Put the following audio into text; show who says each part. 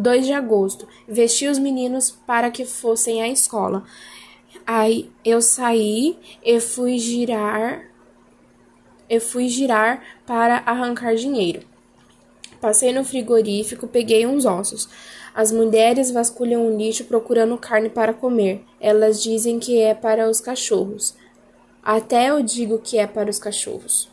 Speaker 1: 2 de agosto. Vesti os meninos para que fossem à escola. Aí eu saí e fui girar eu fui girar para arrancar dinheiro. Passei no frigorífico, peguei uns ossos. As mulheres vasculham o lixo procurando carne para comer. Elas dizem que é para os cachorros. Até eu digo que é para os cachorros.